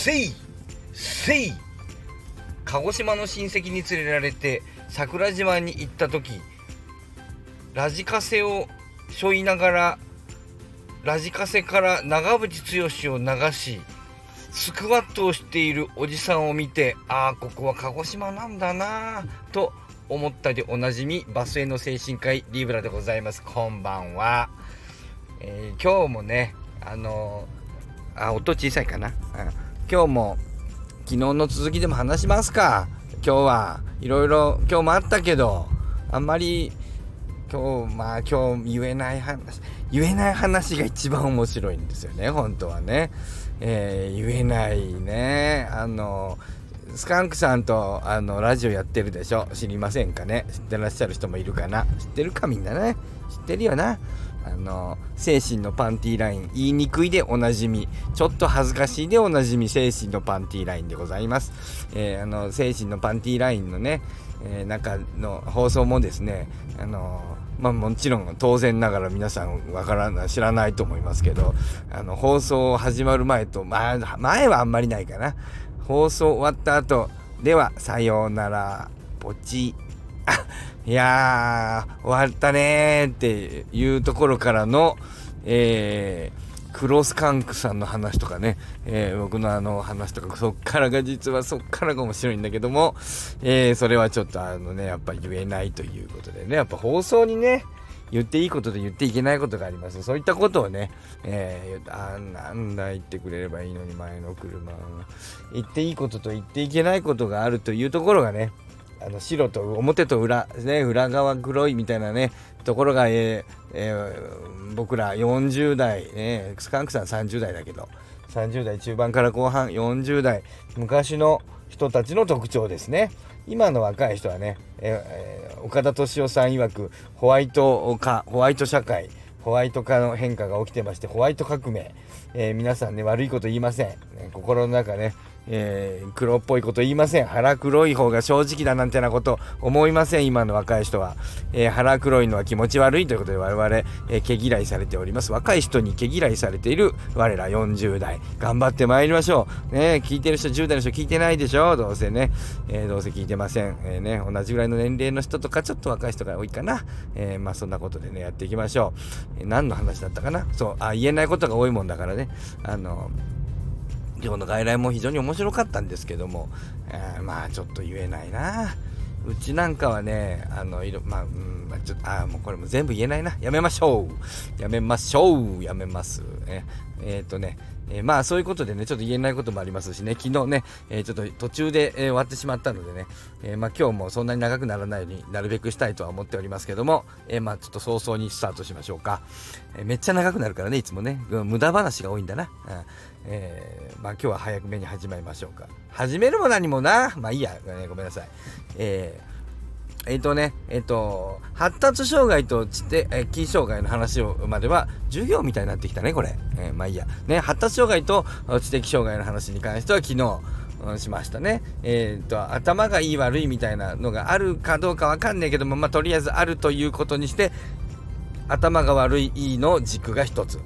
せいせい鹿児島の親戚に連れられて桜島に行った時ラジカセを背負いながらラジカセから長渕剛を流しスクワットをしているおじさんを見てああここは鹿児島なんだなと思ったでおなじみバスへの精神科医リブラでございます。こんばんは、えー、今日もねあのー、あ音小さいかな、うん、今日も昨日の続きでも話しますか。今日はいろいろ今日もあったけどあんまり今日まあ今日言えない話言えない話が一番面白いんですよね本当はね、えー、言えないね。あのスカンクさんとあのラジオやってるでしょ？知りませんかね？知ってらっしゃる人もいるかな？知ってるかみんなね？知ってるよな？あの精神のパンティーライン言いにくいでおなじみ。ちょっと恥ずかしいでおなじみ。精神のパンティーラインでございます、えー、あの精神のパンティーラインのね、えー、中の放送もですねあのまあもちろん当然ながら皆さんわからない知らないと思いますけどあの放送始まる前とまあ前はあんまりないかな。放送終わった後ではさようならポチ。あいやー終わったねーっていうところからのえークロスカンクさんの話とかね、えー、僕のあの話とか、そっからが実はそっからが面白いんだけども、えー、それはちょっとあのね、やっぱ言えないということでね、やっぱ放送にね、言っていいことと言っていけないことがあります。そういったことをね、えー、あなんだ言ってくれればいいのに前の車言っていいことと言っていけないことがあるというところがね、あの白と表と裏、ね、裏側黒いみたいなね、ところが、えーえー、僕ら40代、ね、スカンクさん30代だけど、30代中盤から後半40代、昔の人たちの特徴ですね。今の若い人はね、えー、岡田敏夫さん曰くホワイト化、ホワイト社会、ホワイト化の変化が起きてまして、ホワイト革命、えー、皆さんね、悪いこと言いません。ね、心の中ね、えー、黒っぽいこと言いません。腹黒い方が正直だなんてなこと思いません、今の若い人は。えー、腹黒いのは気持ち悪いということで我々、えー、毛嫌いされております。若い人に毛嫌いされている我ら40代。頑張ってまいりましょう。ね聞いてる人、10代の人聞いてないでしょ？どうせね。えどうせ聞いてません。えね、同じぐらいの年齢の人とか、ちょっと若い人が多いかな。えまあそんなことでね、やっていきましょう。え何の話だったかな？そう、あ、言えないことが多いもんだからね。あの今日の外来も非常に面白かったんですけども、えー、まあちょっと言えないな。うちなんかはねあのいろまあ、うんまあ、ちょっとあもうこれも全部言えないな。やめましょう。やめましょう。やめます。ええー、っとねえー、まあそういうことでね、ちょっと言えないこともありますしね、昨日ね、えー、ちょっと途中で、えー、終わってしまったのでね、えまあ今日もそんなに長くならないようになるべくしたいとは思っておりますけども、えまあちょっと早々にスタートしましょうか。えめっちゃ長くなるからね、いつもね、無駄話が多いんだな。うんえまあ今日は早めに始めましょうか。始めるも何もな、まあいいや、ごめんなさい。えーえっ、ー、とね、えっ、ー、と、発達障害と知的、えー、障害の話をまでは、授業みたいになってきたね、これ。えー、まあいいや。ね、発達障害と知的障害の話に関しては昨日、うん、しましたね。えっ、と、頭がいい悪いみたいなのがあるかどうかわかんないけども、まあとりあえずあるということにして、頭が悪いいいの軸が一つ。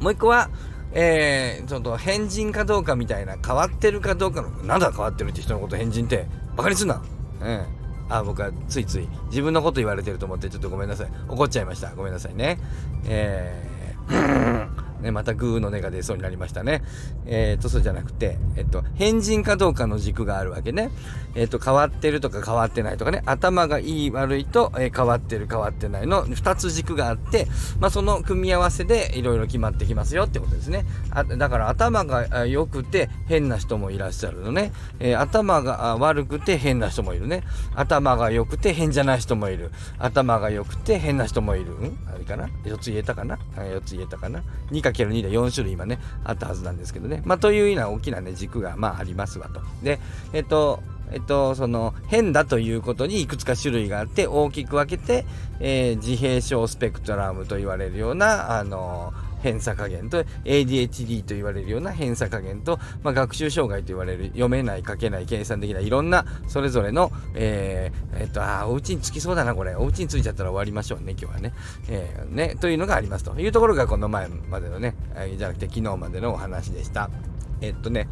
もう一個は、えー、ちょっと変人かどうかみたいな、変わってるかどうかの、なんだ変わってるって人のこと変人って、バカにすんな。ええあ僕はついつい自分のこと言われてると思ってちょっとごめんなさい。怒っちゃいました。ごめんなさいね。えー。ね、またグーの音が出そうになりましたね。えっ、ー、と、そうじゃなくて、えっと、変人かどうかの軸があるわけね。えっ、と、変わってるとか変わってないとかね、頭がいい悪いと、え、変わってる変わってないの2つ軸があって、まあ、その組み合わせでいろいろ決まってきますよってことですね。あだから頭が良くて変な人もいらっしゃるのね。え、頭が悪くて変な人もいるね。頭が良くて変じゃない人もいる。頭が良くて変な人もいる。ん？あれかな ?4 つ言えたかな ?4 つ言えたかな？2×2 で4種類今ね、あったはずなんですけどね。まあ、というような大きなね、軸が、まあ、ありますわと。で、えっと、えっと、その変だということにいくつか種類があって大きく分けて、えー、自閉症スペクトラムと言われるような、あの偏差加減と ADHD と言われるような偏差加減と、まあ、学習障害と言われる読めない書けない計算できないいろんなそれぞれの、えー、えっとあお家に着きそうだなこれお家に着いちゃったら終わりましょうね今日はね,、えー、ねというのがありますというところがこの前までのね、えー、じゃなくて昨日までのお話でした。えっとね、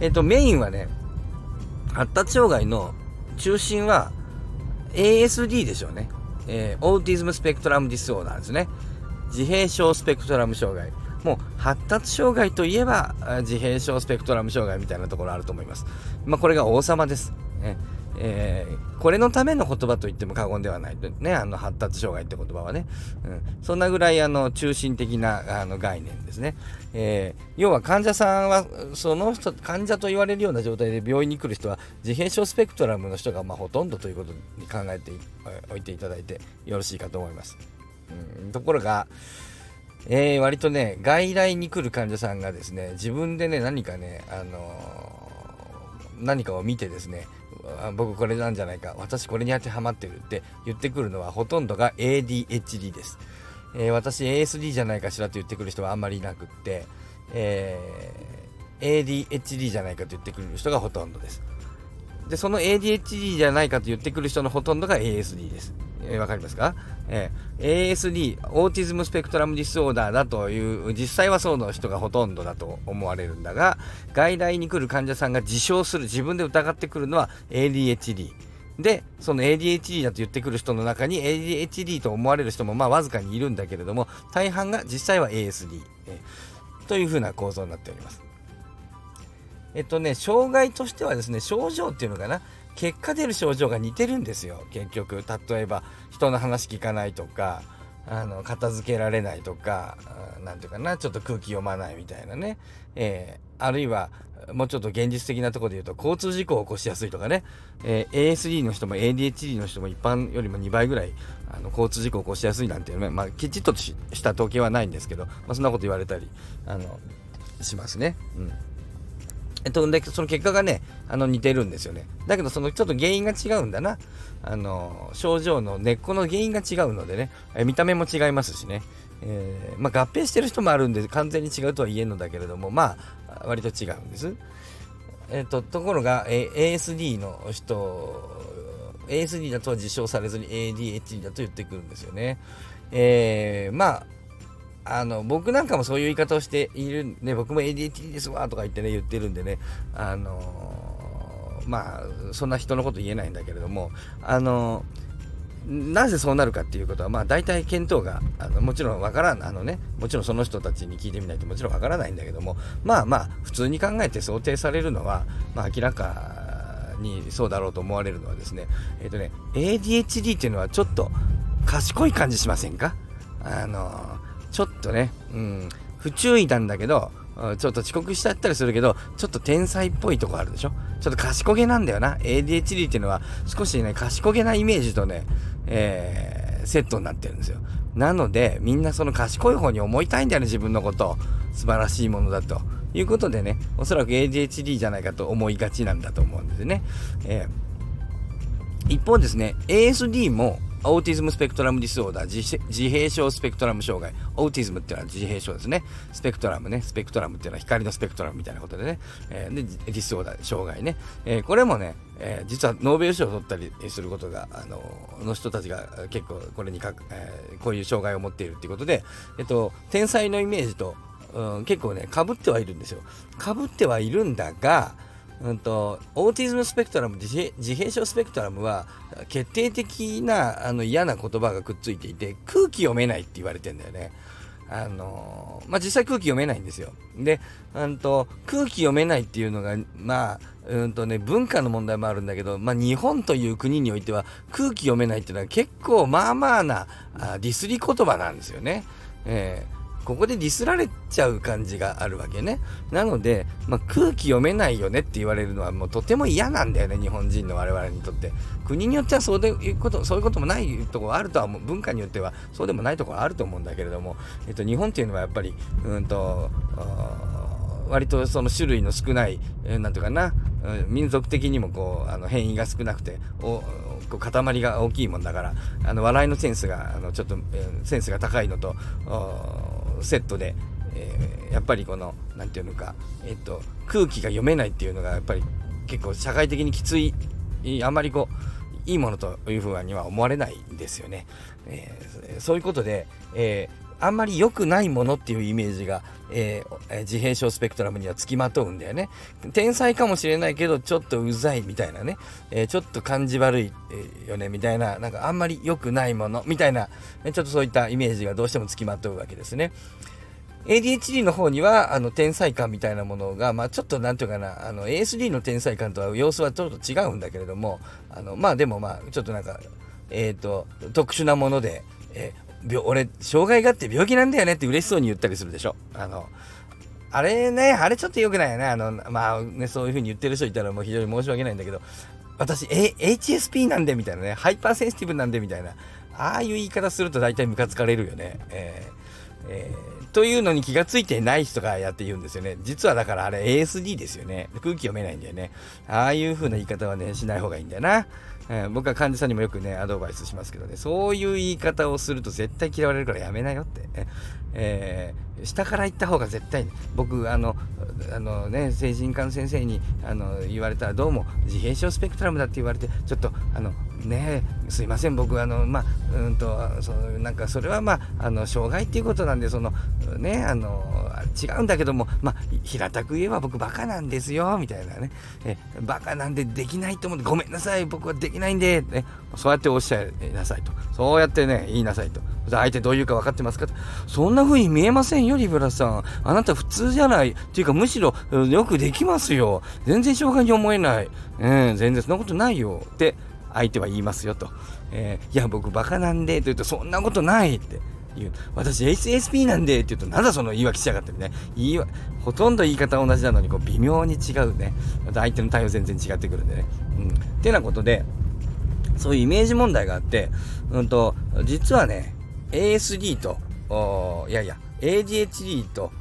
えっと、メインはね、発達障害の中心は ASD でしょうね。えー、 autism spectrum disorder ですね。自閉症スペクトラム障害。もう発達障害といえば自閉症スペクトラム障害みたいなところあると思います。まあ、これが王様です。ねえー、これのための言葉と言っても過言ではないね、あの発達障害って言葉はね、うん、そんなぐらいあの中心的なあの概念ですね、えー、要は患者さんはその人患者と言われるような状態で病院に来る人は自閉症スペクトラムの人がまあほとんどということに考えておいていただいてよろしいかと思います、ところがえー、割とね外来に来る患者さんがですね自分でね何かね、あのー、何かを見てですね僕これなんじゃないか私これに当てはまってるって言ってくるのはほとんどが ADHD です、えー、私 ASD じゃないかしらと言ってくる人はあんまりいなくって、えー、ADHD じゃないかと言ってくる人がほとんどです。でその ADHD じゃないかと言ってくる人のほとんどが ASD です。えー、わかりますか、えー、?ASD、 autism spectrum disorder だという、実際はそうの人がほとんどだと思われるんだが、外来に来る患者さんが自称する、自分で疑ってくるのは ADHD。で、その ADHD だと言ってくる人の中に ADHD と思われる人もまあわずかにいるんだけれども、大半が実際は ASD、えー、というふうな構造になっております。えっとね、障害としてはですね、症状っていうのかな、結果出る症状が似てるんですよ。結局例えば人の話聞かないとかあの片付けられないとか何ていうかなちょっと空気読まないみたいなね、えー、あるいはもうちょっと現実的なとこで言うと交通事故を起こしやすいとかね、えー、ASD の人も ADHD の人も一般よりも2倍ぐらいあの交通事故を起こしやすいなんていうね、まあ、きちっとした統計はないんですけど、まあ、そんなこと言われたりあのしますね。うん。えっと、でその結果がねあの似てるんですよね。だけどそのちょっと原因が違うんだな。あの症状の根っこの原因が違うのでね。え見た目も違いますしね、えー、まあ、合併してる人もあるんで完全に違うとは言えんのだけれどもまあ割と違うんです。えっとところが、え ASD の人 ASD だとは自称されずに ADHD だと言ってくるんですよね。えー、まああの僕なんかもそういう言い方をしているね僕も ADHD ですわとか言ってね言ってるんでねあのー、まあそんな人のこと言えないんだけれどもあのー、なぜそうなるかっていうことは、まあ、大体見当があのもちろんわからんあのねもちろんその人たちに聞いてみないともちろんわからないんだけどもまあまあ普通に考えて想定されるのは、まあ、明らかにそうだろうと思われるのはですねえっ、ー、とね ADHD っていうのはちょっと賢い感じしませんか？あのちょっとね、うん、不注意なんだけど、ちょっと遅刻しちゃったりするけど、ちょっと天才っぽいとこあるでしょ？ちょっと賢げなんだよな。ADHD っていうのは少しね、賢げなイメージとね、えー、セットになってるんですよ。なので、みんなその賢い方に思いたいんだよね、自分のこと。素晴らしいものだと。いうことでね、おそらく ADHD じゃないかと思いがちなんだと思うんですね。えー、一方ですね、ASD も autism spectrum disorder、自閉症スペクトラム障害。 autism っていうのは自閉症ですね。スペクトラムね。スペクトラムっていうのは光のスペクトラムみたいなことでね。えー、で、 disorder、障害ね。えー、これもね、えー、実はノーベル賞を取ったりすることが、あの、の人たちが結構これにかく、え、こういう障害を持っているっていうことで、えっと、天才のイメージと、うん、結構ね、かぶってはいるんですよ。かぶってはいるんだが、うんと、オーティズムスペクトラム自閉症スペクトラムは決定的なあの嫌な言葉がくっついていて空気読めないって言われてんだよね。あのまあ、実際空気読めないんですよ。で、うんと、空気読めないっていうのが、まあ、うんとね、文化の問題もあるんだけど、まあ、日本という国においては空気読めないっていうのは結構まあまあなあディスり言葉なんですよね。えーここでディスられちゃう感じがあるわけね。なので、まあ、空気読めないよねって言われるのはもうとても嫌なんだよね、日本人の我々にとって。国によってはそういうこと、そういうこともないところあるとは、文化によってはそうでもないところあると思うんだけれども、えっと、日本っていうのはやっぱり、うんと、割とその種類の少ない、えー、なんていうかな、民族的にもこうあの変異が少なくておこう塊が大きいもんだからあの笑いのセンスがあのちょっと、えー、センスが高いのとセットで、えー、やっぱりこの何て言うのか、えっと、空気が読めないっていうのがやっぱり結構社会的にきついあまりこういいものというふうには思われないんですよね。えー、そういうことで、えあんまり良くないものっていうイメージが、えー、自閉症スペクトラムにはつきまとうんだよね。天才かもしれないけど、ちょっとうざいみたいなね、えー、ちょっと感じ悪い、よねみたいな、なんかあんまり良くないものみたいな、ちょっとそういったイメージがどうしてもつきまとうわけですね。ADHD の方には、あの、天才感みたいなものが、まあ、ちょっとなんていうかな、あの、ASD の天才感とは様子はちょっと違うんだけれども、あの、まあ、でもまあ、ちょっとなんか、えっ、ー、と、特殊なもので、えー、俺、障害があって病気なんだよねって嬉しそうに言ったりするでしょ。あの、あれね、あれちょっと良くないよね。あの、まあね、そういう風に言ってる人いたらもう非常に申し訳ないんだけど、私、A、HSP なんでみたいなね、 hypersensitive なんでみたいな、ああいう言い方すると大体ムカつかれるよね。えー、えーというのに気がついてない人がやって言うんですよね。実はだからあれ ASD ですよね。空気読めないんだよね。ああいう風な言い方はね、しない方がいいんだよな。えー、僕は患者さんにもよくね、アドバイスしますけどね、そういう言い方をすると絶対嫌われるからやめなよって。えー、下から言った方が絶対、僕、あの、あのね、精神科の先生にあの言われたら、どうも自閉症スペクトラムだって言われて、ちょっと、あの、ねすいません僕あのまあうんとそなんかそれはまああの障害っていうことなんでそのねあの違うんだけどもまあ平たく言えば僕バカなんですよみたいなねえバカなんでできないと思ってごめんなさい僕はできないんで、ね、そうやっておっしゃいなさいとそうやってね言いなさいと相手どういうか分かってますか？そんな風に見えませんよリブラさんあなた普通じゃないっていうかむしろよくできますよ全然障害に思えない、うん、全然そんなことないよって相手は言いますよと。えー、いや、僕バカなんで、と言うと、そんなことないって言う。私 SSP なんで、って言うと、なんだその言い訳しやがってね。言いほとんど言い方同じなのに、こう、微妙に違うね。また相手の対応全然違ってくるんでね。うん。ってなことで、そういうイメージ問題があって、うんと、実はね、ASD と、いやいや、ADHD と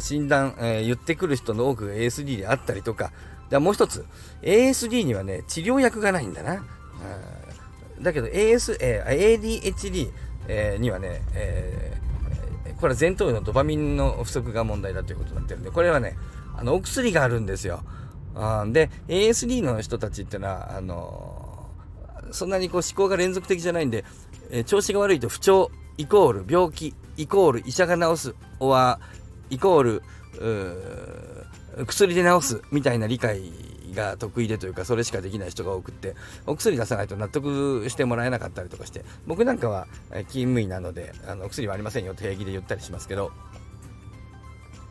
診断、えー、言ってくる人の多くが ASD であったりとか、でもう一つ、ASD にはね、治療薬がないんだな。だけど AS、えー、ADHD、えー、にはね、えー、これは前頭葉のドパミンの不足が問題だということになってるんで、これはね、あの、お薬があるんですよ。あで、ASD の人たちってのは、あのー、そんなにこう思考が連続的じゃないんで、えー、調子が悪いと不調イコール病気イコール医者が治す、おはイコール薬で治すみたいな理解が得意でというかそれしかできない人が多くってお薬出さないと納得してもらえなかったりとかして僕なんかは勤務医なのであの薬はありませんよって平気で言ったりしますけど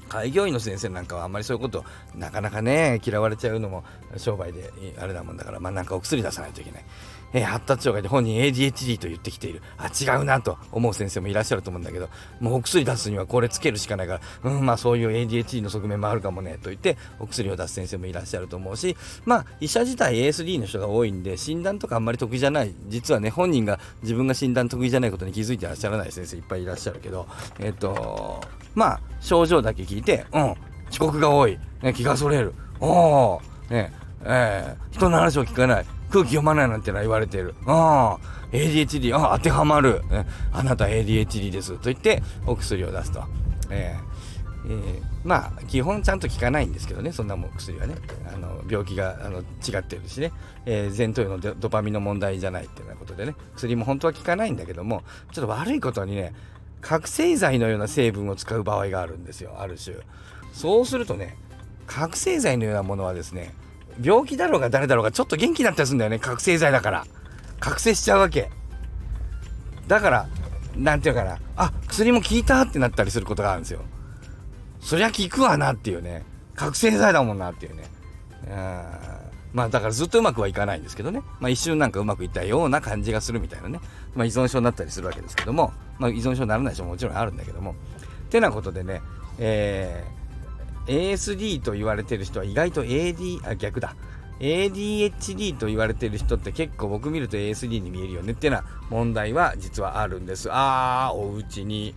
開業医の先生なんかはあんまりそういうことなかなかね嫌われちゃうのも商売であれだもんだからまあなんかお薬出さないといけない。えー、発達障害で本人 ADHD と言ってきている。あ、違うなと思う先生もいらっしゃると思うんだけど、もうお薬出すにはこれつけるしかないから、うん、まあそういう ADHD の側面もあるかもね、と言ってお薬を出す先生もいらっしゃると思うし、まあ医者自体 ASD の人が多いんで、診断とかあんまり得意じゃない、実はね、本人が自分が診断得意じゃないことに気づいてらっしゃらない先生いっぱいいらっしゃるけど、えっ、と、まあ症状だけ聞いて、うん、遅刻が多い、ね、気がそれる、おお、ね、えー、人の話を聞かない、空気読まないなんてのは言われてる。ああ、ADHD、ああ、当てはまる。あなた ADHD です。と言って、お薬を出すと。えーえー、まあ基本ちゃんと効かないんですけどねそんなもん薬はねあの病気があの違ってるしね、えー、前頭葉のドパミンの問題じゃないっていうようなことでね薬も本当は効かないんだけどもちょっと悪いことにね覚醒剤のような成分を使う場合があるんですよある種そうするとね覚醒剤のようなものはですね病気だろうが誰だろうがちょっと元気になったりするんだよね。覚醒剤だから。覚醒しちゃうわけ。だからなんていうかな。あ薬も効いたってなったりすることがあるんですよ。そりゃ効くわなっていうね。覚醒剤だもんなっていうね。まあだからずっとうまくはいかないんですけどね、まあ、一瞬なんかうまくいったような感じがするみたいなね、まあ、依存症になったりするわけですけども、まあ、依存症にならない人ももちろんあるんだけども。てなことでね、えー ASD と言われてる人は意外と AD、あ、逆だ。ADHD と言われてる人って結構僕見ると ASD に見えるよねってな問題は実はあるんです。あー、お家に、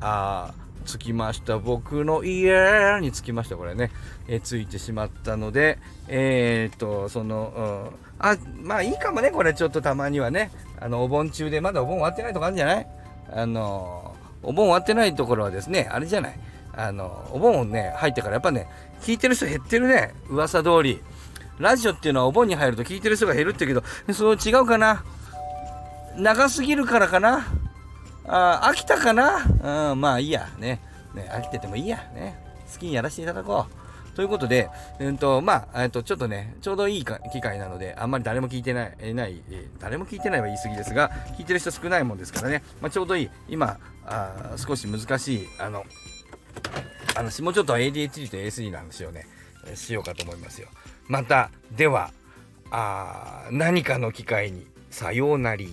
あー、着きました。僕の家に着きました。これね。えー、着いてしまったので、えー、っと、その、うん、あ、まあいいかもね。これちょっとたまにはね。あの、お盆中でまだお盆終わってないとこあるんじゃない？あの、お盆終わってないところはですね、あれじゃない？あの、お盆をね、入ってからやっぱね、聞いてる人減ってるね。噂通り。ラジオっていうのはお盆に入ると聞いてる人が減るって言うけど、その違うかな長すぎるからかなあ飽きたかなうん、まあいいや。ね。ね、飽きててもいいや。ね。好きにやらせていただこう。ということで、うんと、まあ、えっと、ちょっとね、ちょうどいい機会なので、あんまり誰も聞いてない、えない、え誰も聞いてないは言い過ぎですが、聞いてる人少ないもんですからね、まあ、ちょうどいい、今、あ少し難しい、あの、あの、もうちょっと ADHD と ASD の話をね、しようかと思いますよ。また、では、あ何かの機会に、さようなり。